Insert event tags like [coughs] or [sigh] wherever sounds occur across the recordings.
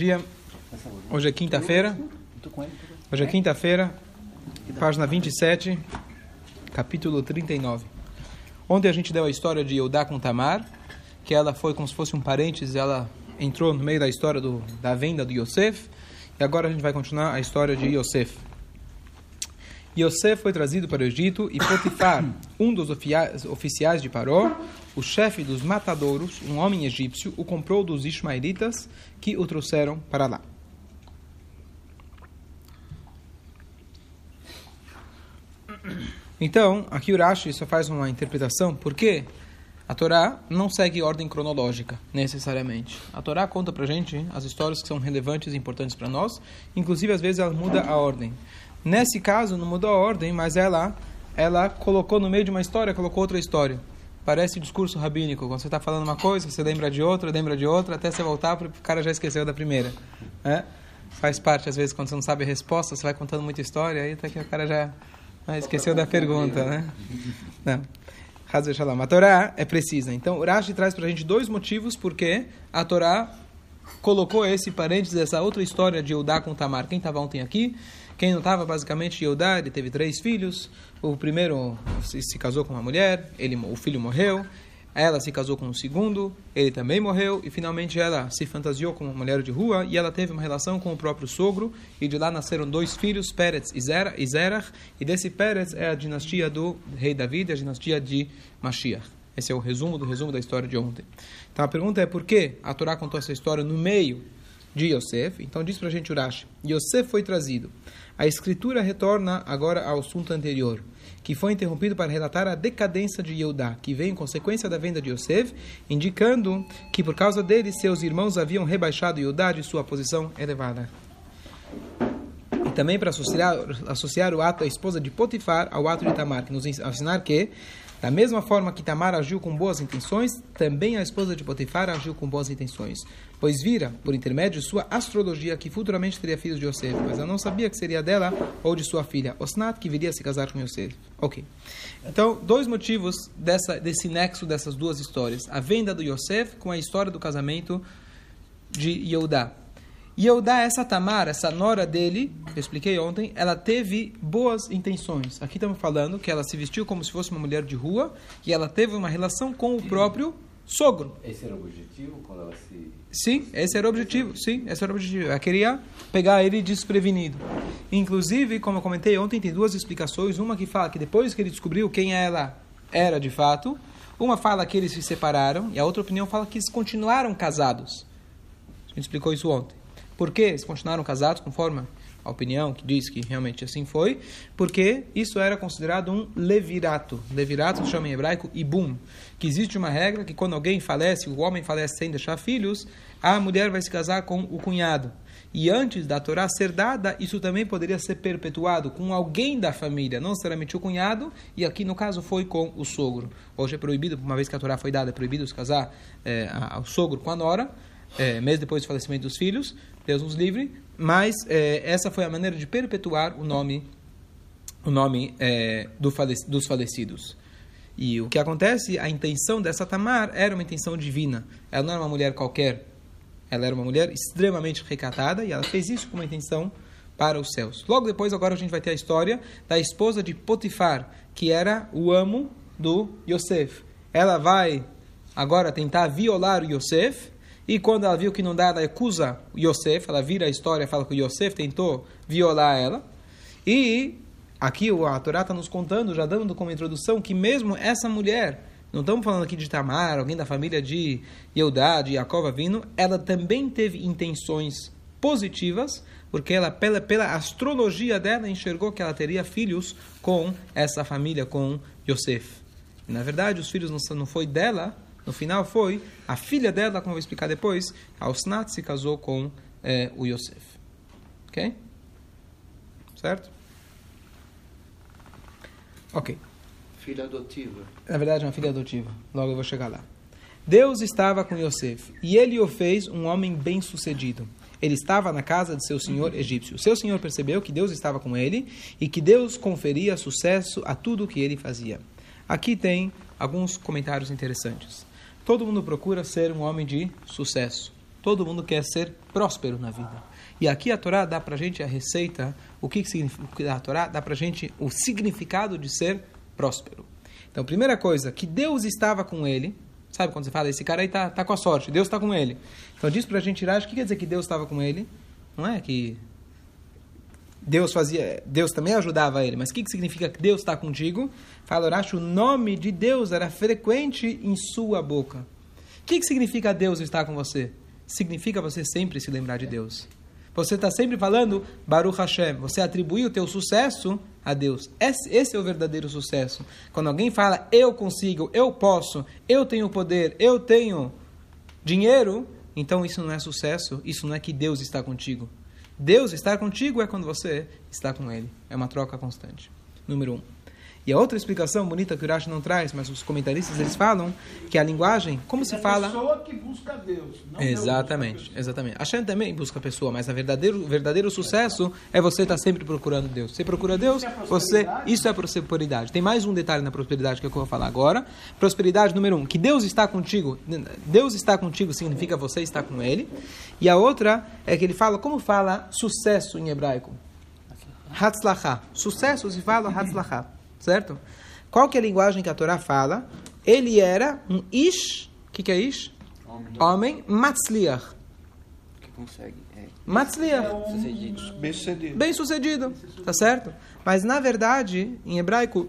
Dia. Hoje é quinta-feira. Hoje é quinta-feira, página 27, capítulo 39. Ontem a gente deu a história de Eudá com Tamar, que ela foi como se fosse um parênteses, ela entrou no meio da história do, da venda do Yosef, e agora a gente vai continuar a história de Yosef. Yosef foi trazido para o Egito e Potifar, [coughs] um dos oficiais de Paró, o chefe dos matadouros, um homem egípcio, o comprou dos ismaelitas que o trouxeram para lá. Então, aqui o Rashi só faz uma interpretação, porque a Torá não segue ordem cronológica, necessariamente. A Torá conta para gente as histórias que são relevantes e importantes para nós, inclusive às vezes ela muda a ordem. Nesse caso, não mudou a ordem, mas ela, ela colocou no meio de uma história, colocou outra história. Parece discurso rabínico. Quando você está falando uma coisa, você lembra de outra, lembra de outra, até você voltar, porque o cara já esqueceu da primeira. É? Faz parte, às vezes, quando você não sabe a resposta, você vai contando muita história, aí até que o cara já ah, esqueceu da pergunta, né? Não. A Torá é precisa. Então, o Rashi traz para a gente dois motivos porque a Torá colocou esse parênteses, essa outra história de Eudá com Tamar. Quem estava ontem aqui? Quem não estava, basicamente, Yehudá, ele teve três filhos. O primeiro se, casou com uma mulher, ele, o filho morreu. Ela se casou com o segundo, ele também morreu. E finalmente ela se fantasiou como uma mulher de rua e ela teve uma relação com o próprio sogro. E de lá nasceram dois filhos, Pérez e Zerach. E desse Pérez é a dinastia do rei David, a dinastia de Mashiach. Esse é o resumo do resumo da história de ontem. Então a pergunta é por que a Torá contou essa história no meio de Yosef. Então diz para a gente Urash, Yosef foi trazido. A escritura retorna agora ao assunto anterior, que foi interrompido para relatar a decadência de Yehudá, que veio em consequência da venda de Yosef, indicando que por causa dele seus irmãos haviam rebaixado Yehudá de sua posição elevada. E também para associar, associar o ato da esposa de Potifar ao ato de Tamar, que nos ensinar que da mesma forma que Tamar agiu com boas intenções, também a esposa de Potifar agiu com boas intenções. Pois vira, por intermédio de sua astrologia, que futuramente teria filhos de Yosef, mas ela não sabia que seria dela ou de sua filha, Osnat, que viria a se casar com Yosef. Ok. Então, dois motivos dessa, desse nexo dessas duas histórias. A venda do Yosef com a história do casamento de Yehudá. Yehudá, essa Tamar, essa nora dele, eu expliquei ontem, ela teve boas intenções. Aqui estamos falando que ela se vestiu como se fosse uma mulher de rua e ela teve uma relação com o próprio sogro. Esse era o objetivo quando ela se... Sim, esse era o objetivo, sim, esse era o objetivo. Ela queria pegar ele desprevenido. Inclusive, como eu comentei ontem, tem duas explicações. Uma que fala que depois que ele descobriu quem ela era de fato, uma fala que eles se separaram e a outra opinião fala que eles continuaram casados. A gente explicou isso ontem. Por que eles continuaram casados, conforme a opinião que diz que realmente assim foi? Porque isso era considerado um levirato. Levirato se chama em hebraico ibum, que existe uma regra que quando alguém falece, o homem falece sem deixar filhos, a mulher vai se casar com o cunhado. E antes da Torá ser dada, isso também poderia ser perpetuado com alguém da família, não necessariamente o cunhado, e aqui no caso foi com o sogro. Hoje é proibido, uma vez que a Torá foi dada, é proibido se casar é, ao sogro com a nora, é, depois do falecimento dos filhos, Deus nos livre, mas é, essa foi a maneira de perpetuar o nome, o nome é, do dos falecidos. E o que acontece, a intenção dessa Tamar era uma intenção divina. Ela não era uma mulher qualquer, ela era uma mulher extremamente recatada e ela fez isso com uma intenção para os céus. Logo depois, agora a gente vai ter a história da esposa de Potifar, que era o amo do Yosef. Ela vai agora tentar violar o Yosef e quando ela viu que não dá, ela acusa Yosef, ela vira a história, fala que Yosef tentou violar ela. E aqui a Torá está nos contando, já dando como introdução, que mesmo essa mulher, não estamos falando aqui de Tamar, alguém da família de Yehudá, de Jacob vindo, ela também teve intenções positivas, porque ela, pela, pela astrologia dela, enxergou que ela teria filhos com essa família, com Yosef. E, na verdade, os filhos não, não foi dela, no final foi a filha dela, como eu vou explicar depois, a Osnat se casou com é, o Yosef. Ok? Certo? Ok. Filha adotiva. Na verdade, é uma filha adotiva. Logo eu vou chegar lá. Deus estava com Yosef e ele o fez um homem bem-sucedido. Ele estava na casa de seu senhor egípcio. Seu senhor percebeu que Deus estava com ele e que Deus conferia sucesso a tudo o que ele fazia. Aqui tem alguns comentários interessantes. Todo mundo procura ser um homem de sucesso. Todo mundo quer ser próspero na vida. E aqui a Torá dá para gente a receita, o que, que significa a Torá dá para gente o significado de ser próspero. Então, primeira coisa, que Deus estava com ele. Sabe quando você fala, esse cara aí tá, tá com a sorte, Deus está com ele. Então, diz para a gente tirar, o que quer dizer que Deus estava com ele? Não é que Deus fazia, Deus também ajudava ele, mas o que, que significa que Deus está contigo? Fala, Urash, o nome de Deus era frequente em sua boca. O que, que significa Deus estar com você? Significa você sempre se lembrar de Deus. Você está sempre falando Baruch Hashem. Você atribui o teu sucesso a Deus. Esse, esse, é o verdadeiro sucesso. Quando alguém fala eu consigo, eu posso, eu tenho poder, eu tenho dinheiro, então isso não é sucesso, isso não é que Deus está contigo. Deus estar contigo é quando você está com Ele. É uma troca constante. Número um. E a outra explicação bonita que o Urash não traz, mas os comentaristas eles falam que a linguagem, como se fala. A pessoa que busca Deus. Não exatamente, Deus exatamente. A Shem também busca a pessoa, mas o verdadeiro, verdadeiro sucesso é você estar sempre procurando Deus. Você procura Deus, Isso é você. Isso é prosperidade. Tem mais um detalhe na prosperidade que eu vou falar agora. Prosperidade número um, que Deus está contigo. Deus está contigo significa você está com Ele. E a outra é que ele fala, como fala sucesso em hebraico? Hatzlachá. Sucesso se fala Hatzlachá certo? Qual que é a linguagem que a Torá fala? Ele era um ish, o que, que é ish? Homem. Homem matzliach. Que consegue. É. Matzliach. Sucedido. Bem sucedido. Bem sucedido, tá certo? Mas na verdade, em hebraico,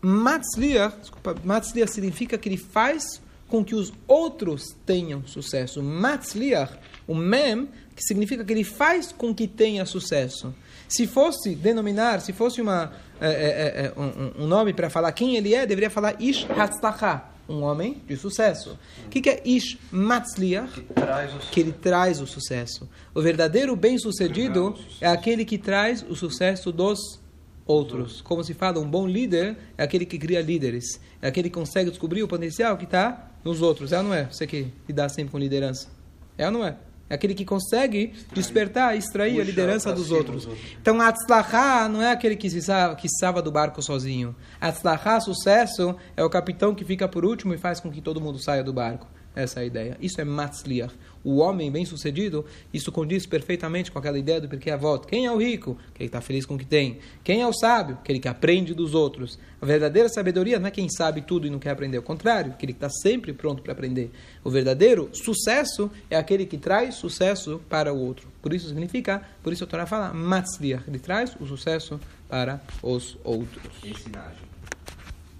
matzliach, desculpa, matzliach significa que ele faz com que os outros tenham sucesso. Matzliach, o mem, que significa que ele faz com que tenha sucesso. Se fosse denominar, se fosse uma, é, é, é, um, um, nome para falar quem ele é, deveria falar Ish Hatzlacha, um homem de sucesso. O que, que é Ish Matzliach? Que, que ele traz o sucesso. O verdadeiro bem-sucedido é aquele que traz o sucesso dos outros. Como se fala, um bom líder é aquele que cria líderes. É aquele que consegue descobrir o potencial que está nos outros. É ou não é? Você que lidar sempre com liderança. É ou não é? É aquele que consegue despertar, extrair Puxa a liderança dos outros. os outros. Então, Atzlachá não é aquele que se sa- que salva do barco sozinho. Atzlachá, sucesso, é o capitão que fica por último e faz com que todo mundo saia do barco. Essa é a ideia. Isso é Matzliach. O homem bem-sucedido, isso condiz perfeitamente com aquela ideia do porque a volta. Quem é o rico? Que está feliz com o que tem. Quem é o sábio? Aquele que aprende dos outros. A verdadeira sabedoria não é quem sabe tudo e não quer aprender. Ao contrário, aquele que está sempre pronto para aprender. O verdadeiro sucesso é aquele que traz sucesso para o outro. Por isso significa, por isso a Torá fala Matzliach. Ele traz o sucesso para os outros. Ensinagem.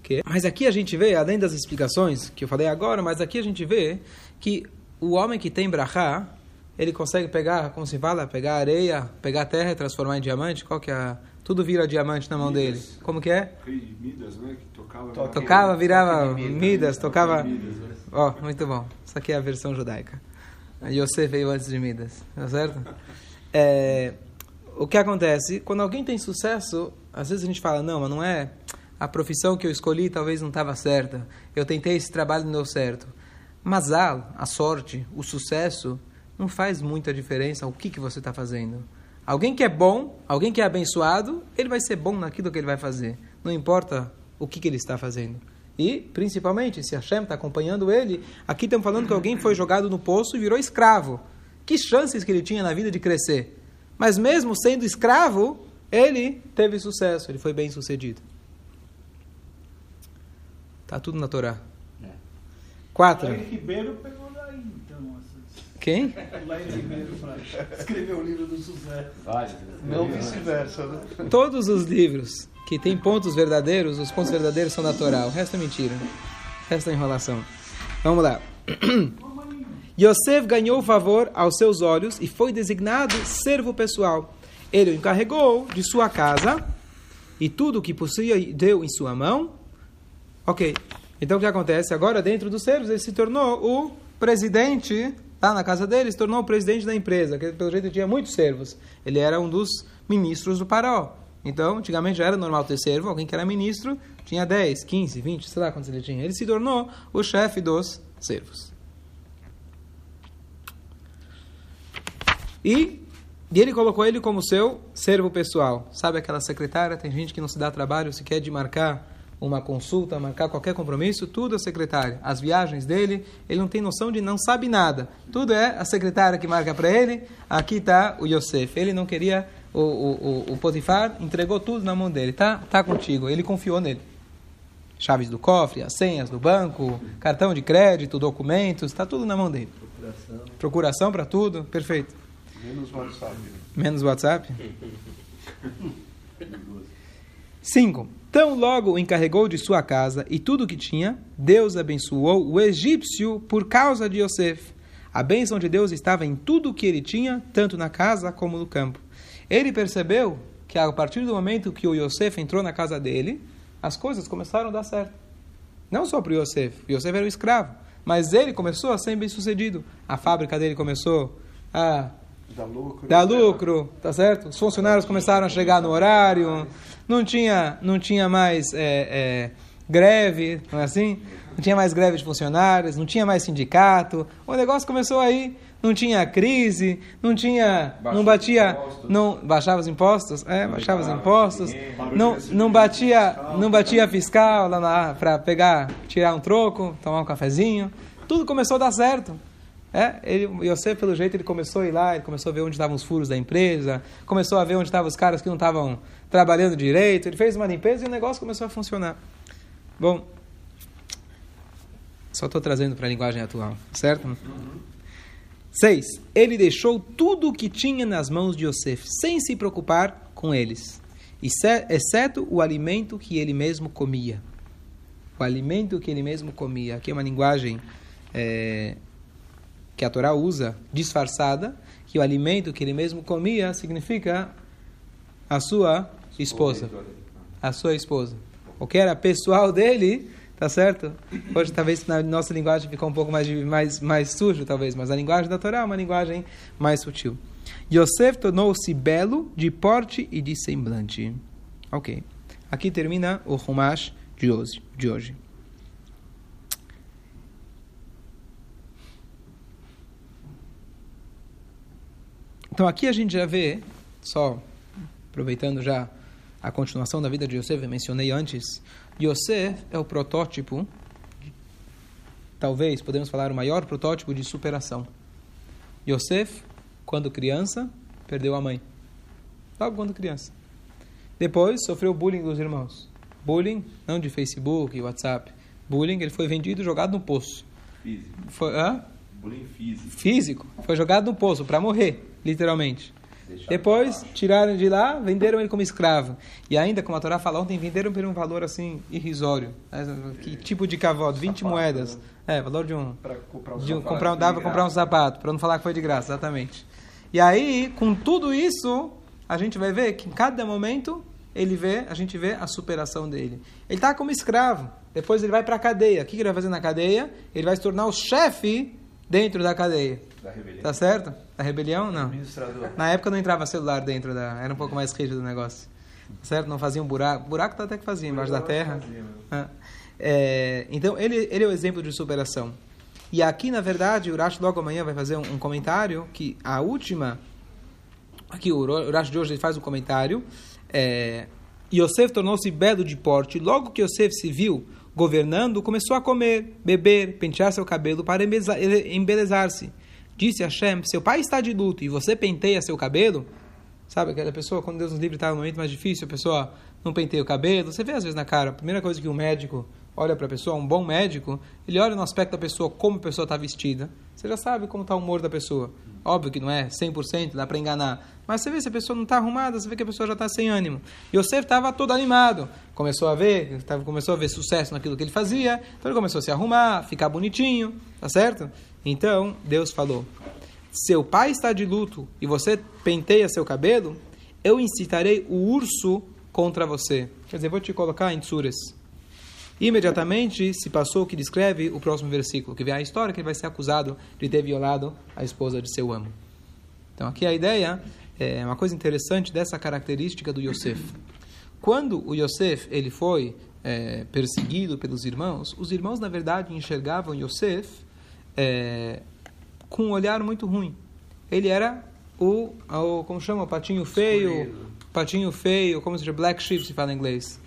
Que- Mas aqui a gente vê, além das explicações que eu falei agora, mas aqui a gente vê que o homem que tem brachá, ele consegue pegar, como se fala, pegar areia, pegar terra e transformar em diamante. Qual que é a... Tudo vira diamante na mão dele. Como que é? Rei de Midas, né? Que tocava. Toca- Tocava, virava Midas. Midas, tocava... Midas, né? Ó, muito bom. Isso aqui é a versão judaica. Yosef veio antes de Midas, tá certo? É, o que acontece? Quando alguém tem sucesso, às vezes a gente fala, não, mas não é a profissão que eu escolhi talvez não estava certa. Eu tentei esse trabalho e não deu certo. Mas a, sorte, o sucesso, não faz muita diferença o que, que você está fazendo. Alguém que é bom, alguém que é abençoado, ele vai ser bom naquilo que ele vai fazer. Não importa o que, que ele está fazendo. E, principalmente, se Hashem está acompanhando ele, aqui estamos falando que alguém foi jogado no poço e virou escravo. Que chances que ele tinha na vida de crescer. Mas mesmo sendo escravo, ele teve sucesso, ele foi bem sucedido. Tá tudo na Torá. Quatro. Lair Ribeiro pegou daí, então. essas- Quem? Lair Ribeiro pra escrever o livro do sucesso. Vários. Não vice-versa, né? Todos os livros que têm pontos verdadeiros, os pontos verdadeiros são da Torá. O resto é mentira. O resto é enrolação. Vamos lá. [clears throat] Yosef ganhou favor aos seus olhos e foi designado servo pessoal. Ele o encarregou de sua casa e tudo o que possuía deu em sua mão. Ok. Então o que acontece? Agora, dentro dos servos, ele se tornou o presidente, lá na casa dele, se tornou o presidente da empresa, que pelo jeito tinha muitos servos. Ele era um dos ministros do Faraó. Então, antigamente já era normal ter servo, alguém que era ministro tinha 10, 15, 20, sei lá quantos ele tinha. Ele se tornou o chefe dos servos. E, e ele colocou ele como seu servo pessoal. Sabe aquela secretária? Tem gente que não se dá trabalho sequer de marcar uma consulta, marcar qualquer compromisso, tudo a secretária. As viagens dele, ele não tem noção de não sabe nada. Tudo é a secretária que marca para ele. Aqui está o Yosef. Ele não queria, o, o, o, o Potifar entregou tudo na mão dele. Tá, tá contigo. Ele confiou nele. Chaves do cofre, as senhas do banco, cartão de crédito, documentos, está tudo na mão dele. Procuração. Procuração para tudo, perfeito. Menos WhatsApp. Menos WhatsApp. [laughs] 5. Tão logo o encarregou de sua casa e tudo o que tinha, Deus abençoou o egípcio por causa de Yosef. A bênção de Deus estava em tudo o que ele tinha, tanto na casa como no campo. Ele percebeu que a partir do momento que o Yosef entrou na casa dele, as coisas começaram a dar certo. Não só para o Yosef, Yosef era um escravo, mas ele começou a ser bem sucedido. A fábrica dele começou a Dá lucro. dá lucro, tá certo? Os funcionários começaram a chegar no horário, não tinha, não tinha mais é, é, greve, não é assim? Não tinha mais greve de funcionários, não tinha mais sindicato. O negócio começou aí, não tinha crise, não tinha, não batia, não baixava os impostos, é, baixava os impostos, não, não batia, não batia fiscal lá para pegar, tirar um troco, tomar um cafezinho. Tudo começou a dar certo. É, ele, Yosef, pelo jeito, ele começou a ir lá, ele começou a ver onde estavam os furos da empresa, começou a ver onde estavam os caras que não estavam trabalhando direito, ele fez uma limpeza e o negócio começou a funcionar. Bom, só estou trazendo para a linguagem atual, certo? 6. Ele deixou tudo o que tinha nas mãos de Yosef, sem se preocupar com eles, exce- exceto o alimento que ele mesmo comia. O alimento que ele mesmo comia. Aqui é uma linguagem é, que a Torá usa, disfarçada, que o alimento que ele mesmo comia significa a sua esposa. A sua esposa. O que era pessoal dele, tá certo? Hoje talvez na nossa linguagem ficou um pouco mais, mais, mais sujo, talvez, mas a linguagem da Torá é uma linguagem mais sutil. Yosef tornou-se belo de porte e de semblante. Ok. Aqui termina o Humash de hoje. De hoje. Então aqui a gente já vê, só aproveitando já a continuação da vida de Yosef, eu mencionei antes, Yosef é o protótipo, talvez podemos falar o maior protótipo de superação. Yosef, quando criança, perdeu a mãe. Logo quando criança. Depois sofreu bullying dos irmãos. Bullying, não de Facebook e WhatsApp. Bullying, ele foi vendido e jogado no poço. Físico. Foi, hã? Bullying físico. físico, foi jogado no poço para morrer, literalmente. Depois tiraram de lá, venderam ele como escravo. E ainda, como a Torá fala ontem, venderam por um valor assim irrisório. Né? Que tipo de cavalo? 20 moedas. É, valor de um. Para comprar um De um sapato comprar, dava comprar um sapato, para não falar que foi de graça, exatamente. E aí, com tudo isso, a gente vai ver que em cada momento ele vê, a gente vê a superação dele. Ele está como escravo. Depois ele vai para a cadeia. O que ele vai fazer na cadeia? Ele vai se tornar o chefe dentro da cadeia. Da rebelião. Tá certo? Da rebelião? Não. Na época não entrava celular dentro da. Era um pouco mais rígido o negócio. Tá certo? Não fazia um buraco. Buraco tá até que fazia, embaixo da terra. Ah. É, então, ele, ele é o exemplo de superação. E aqui, na verdade, o Urash logo amanhã vai fazer um, um comentário que a última. Aqui, o Urash de hoje ele faz um comentário. É, Yosef tornou-se belo de porte. Logo que Yosef se viu governando, começou a comer, beber, pentear seu cabelo para embelezar-se. Disse Hashem: Seu pai está de luto e você penteia seu cabelo? Sabe aquela pessoa, quando Deus nos livre está no momento mais difícil, a pessoa não penteia o cabelo. Você vê às vezes na cara, a primeira coisa que um médico olha para a pessoa, um bom médico, ele olha no aspecto da pessoa, como a pessoa está vestida. Você já sabe como está o humor da pessoa. Óbvio que não é 100%, dá para enganar. Mas você vê se a pessoa não está arrumada, você vê que a pessoa já está sem ânimo. E Yosef estava todo animado. Começou a ver, tava, começou a ver sucesso naquilo que ele fazia. Então ele começou a se arrumar, ficar bonitinho, tá certo? Então Deus falou: seu pai está de luto e você penteia seu cabelo, eu incitarei o urso contra você. Quer dizer, vou te colocar em tsures. Imediatamente se passou o que descreve o próximo versículo, que vem a história que ele vai ser acusado de ter violado a esposa de seu amo. Então aqui a ideia é uma coisa interessante dessa característica do Yosef. Quando o Yosef ele foi é, perseguido pelos irmãos, os irmãos na verdade enxergavam Yosef é, com um olhar muito ruim. Ele era o, o como chama, o patinho feio, patinho feio, como se diz, black sheep se fala em inglês.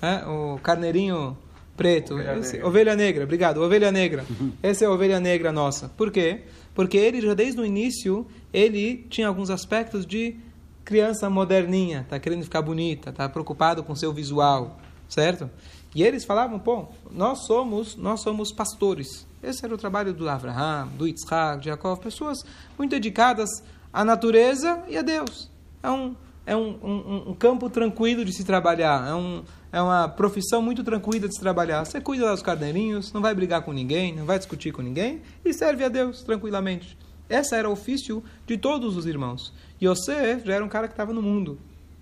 né? o carneirinho preto, Ovelha esse- negra. ovelha negra, obrigado, ovelha negra. Essa é a ovelha negra nossa. Por quê? Porque ele já desde o início, ele tinha alguns aspectos de criança moderninha, tá querendo ficar bonita, tá preocupado com seu visual, certo? E eles falavam, pô, nós somos, nós somos pastores. Esse era o trabalho do Abraham, do Yitzhak, de Jacob, pessoas muito dedicadas à natureza e a Deus. É um, é um, um, um campo tranquilo de se trabalhar, é, um, é uma profissão muito tranquila de se trabalhar. Você cuida dos carneirinhos, não vai brigar com ninguém, não vai discutir com ninguém e serve a Deus tranquilamente. Esse era o ofício de todos os irmãos. Yosef já era um cara que estava no mundo.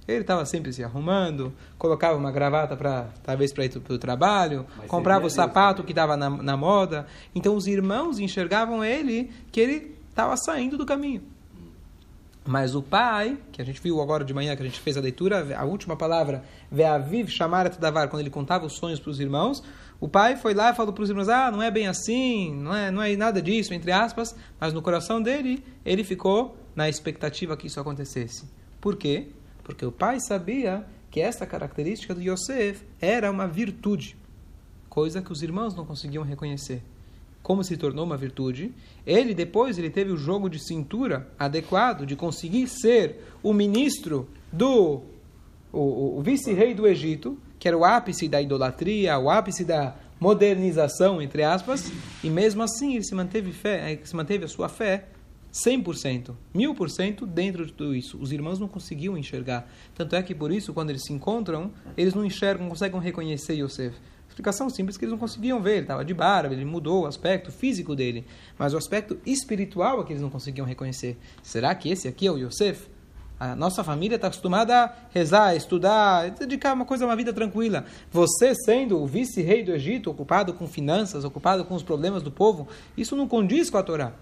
Ele estava sempre se arrumando, colocava uma gravata para talvez para ir para o trabalho, Mas comprava o servia a Deus sapato que estava na, na moda. Então os irmãos enxergavam ele que ele estava saindo do caminho. Mas o pai, que a gente viu agora de manhã, que a gente fez a leitura, a última palavra, Ve'aviv Shamarat Davar, quando ele contava os sonhos para os irmãos, o pai foi lá e falou para os irmãos, ah, não é bem assim, não é, não é nada disso, entre aspas, mas no coração dele, ele ficou na expectativa que isso acontecesse. Por quê? Porque o pai sabia que essa característica do Yosef era uma virtude, coisa que os irmãos não conseguiam reconhecer como se tornou uma virtude, ele depois ele teve o jogo de cintura adequado de conseguir ser o ministro do o, o- vice-rei do Egito, que era o ápice da idolatria, o ápice da modernização, entre aspas, e mesmo assim ele se manteve fé, eh, se manteve a sua fé 100%, 1000% dentro de tudo isso. Os irmãos não conseguiam enxergar. Tanto é que por isso, quando eles se encontram, eles não enxergam, não conseguem reconhecer Yosef. Explicação simples que eles não conseguiam ver. Ele estava de barba, ele mudou o aspecto físico dele. Mas o aspecto espiritual é que eles não conseguiam reconhecer. Será que esse aqui é o Yosef? A nossa família está acostumada a rezar, estudar, dedicar uma coisa a uma vida tranquila. Você sendo o vice-rei do Egito, ocupado com finanças, ocupado com os problemas do povo, isso não condiz com a Torá.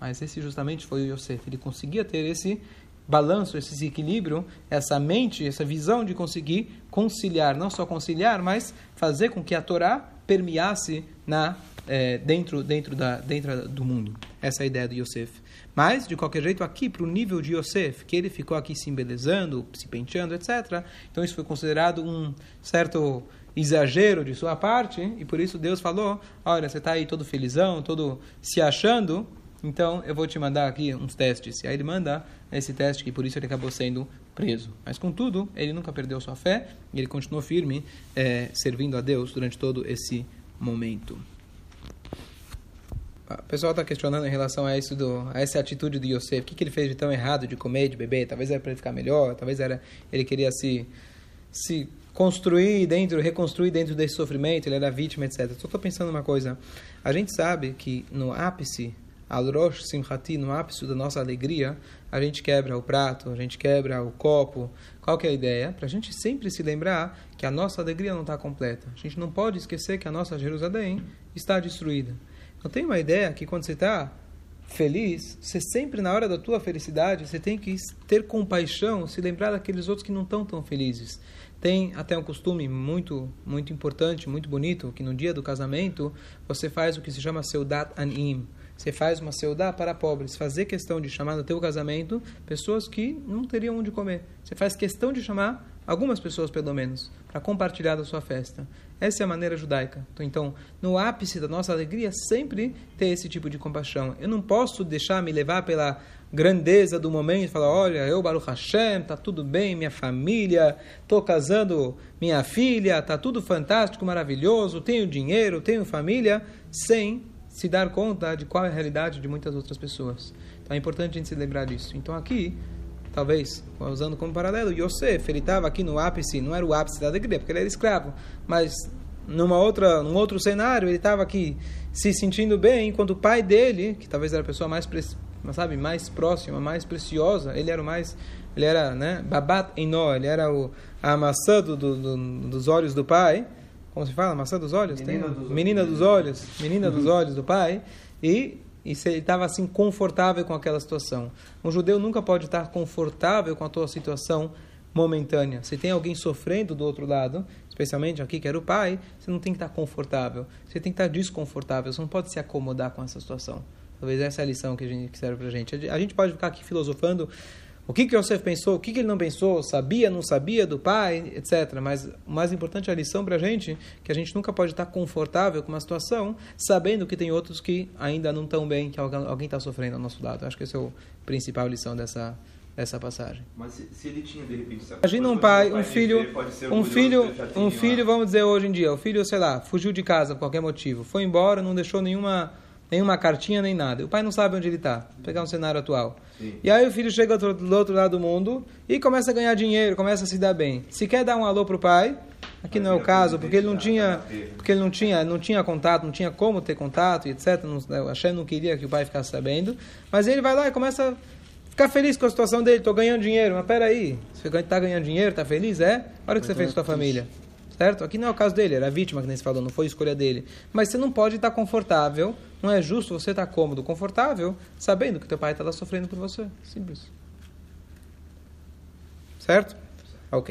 Mas esse justamente foi o Yosef. Ele conseguia ter esse balanço, esse equilíbrio, essa mente, essa visão de conseguir conciliar, não só conciliar, mas fazer com que a Torá permeasse na eh, dentro dentro da dentro do mundo. Essa é a ideia do Yosef. Mas de qualquer jeito aqui para o nível de Yosef, que ele ficou aqui se embelezando, se penteando, etc. Então isso foi considerado um certo exagero de sua parte e por isso Deus falou: olha, você está aí todo felizão, todo se achando, então eu vou te mandar aqui uns testes. E aí ele manda esse teste, que por isso ele acabou sendo preso. Mas contudo, ele nunca perdeu sua fé e ele continuou firme, eh, servindo a Deus durante todo esse momento. Ah, O pessoal está questionando em relação a isso do, a essa atitude de Yosef. O que, que ele fez de tão errado de comer, de beber? Talvez era para ele ficar melhor, talvez era ele queria se se construir dentro, reconstruir dentro desse sofrimento, ele era vítima, etc. Só estou pensando uma coisa. A gente sabe que no ápice, al rosh simchati, no ápice da nossa alegria, a gente quebra o prato, a gente quebra o copo. Qual que é a ideia? Para a gente sempre se lembrar que a nossa alegria não está completa. A gente não pode esquecer que a nossa Jerusalém está destruída. Eu tenho uma ideia que quando você está feliz, você sempre na hora da tua felicidade, você tem que ter compaixão, se lembrar daqueles outros que não estão tão felizes. Tem até um costume muito muito importante, muito bonito, que no dia do casamento você faz o que se chama seudat anim. Você faz uma seudá para pobres, fazer questão de chamar no teu casamento pessoas que não teriam onde comer. Você faz questão de chamar algumas pessoas pelo menos para compartilhar da sua festa. Essa é a maneira judaica. Então, no ápice da nossa alegria, sempre ter esse tipo de compaixão. Eu não posso deixar me levar pela grandeza do momento e falar: olha, eu, Baruch Hashem, tá tudo bem, minha família, estou casando minha filha, tá tudo fantástico, maravilhoso, tenho dinheiro, tenho família, sem se dar conta de qual é a realidade de muitas outras pessoas. Então é importante a gente se lembrar disso. Então aqui talvez, usando como paralelo, Yosef, ele estava aqui no ápice, não era o ápice da alegria, porque ele era escravo, mas numa outra, num outro cenário, ele estava aqui se sentindo bem, enquanto o pai dele, que talvez era a pessoa mais, sabe, mais próxima, mais preciosa, ele era o mais, ele era, né, babat enó, ele era o, a maçã do, do, do, dos olhos do pai, como se fala, maçã dos olhos? Menina Tem? dos menina dos olhos, menina dos olhos do pai, e e se ele estava assim confortável com aquela situação. Um judeu nunca pode estar confortável com a tua situação momentânea. Se tem alguém sofrendo do outro lado, especialmente aqui que era o pai, você não tem que estar confortável. Você tem que estar desconfortável. Você não pode se acomodar com essa situação. Talvez essa é a lição que, a gente, que serve para a gente. A gente pode ficar aqui filosofando O que que Yosef pensou, o que que ele não pensou, sabia, não sabia do pai, etc. Mas o mais importante é a lição para a gente, que a gente nunca pode estar confortável com uma situação, sabendo que tem outros que ainda não estão bem, que alguém está sofrendo ao nosso lado. Acho que essa é a principal lição dessa, dessa passagem. Mas se, se ele tinha de repente essa Imagina um pai, o um filho, ser um filho, ele já um filho, vamos dizer hoje em dia, o filho, sei lá, fugiu de casa por qualquer motivo, foi embora, não deixou nenhuma, nenhuma cartinha nem nada. O pai não sabe onde ele está. Pegar um cenário atual. Sim. E aí o filho chega do outro, do outro lado do mundo e começa a ganhar dinheiro, começa a se dar bem. Se quer dar um alô pro pai, aqui não é o caso, porque ele não tinha, porque ele não tinha, não tinha contato, não tinha como ter contato, etc. Não, o Hashem não queria que o pai ficasse sabendo. Mas ele vai lá e começa a ficar feliz com a situação dele. Estou ganhando dinheiro, mas peraí, você está ganhando dinheiro, está feliz? É? Olha o que você fez com a sua família. Certo? Aqui não é o caso dele, era a vítima que nem se falou, não foi escolha dele. Mas você não pode estar confortável, não é justo você estar cômodo, confortável, sabendo que teu pai está lá sofrendo por você. Simples. Certo? Ok.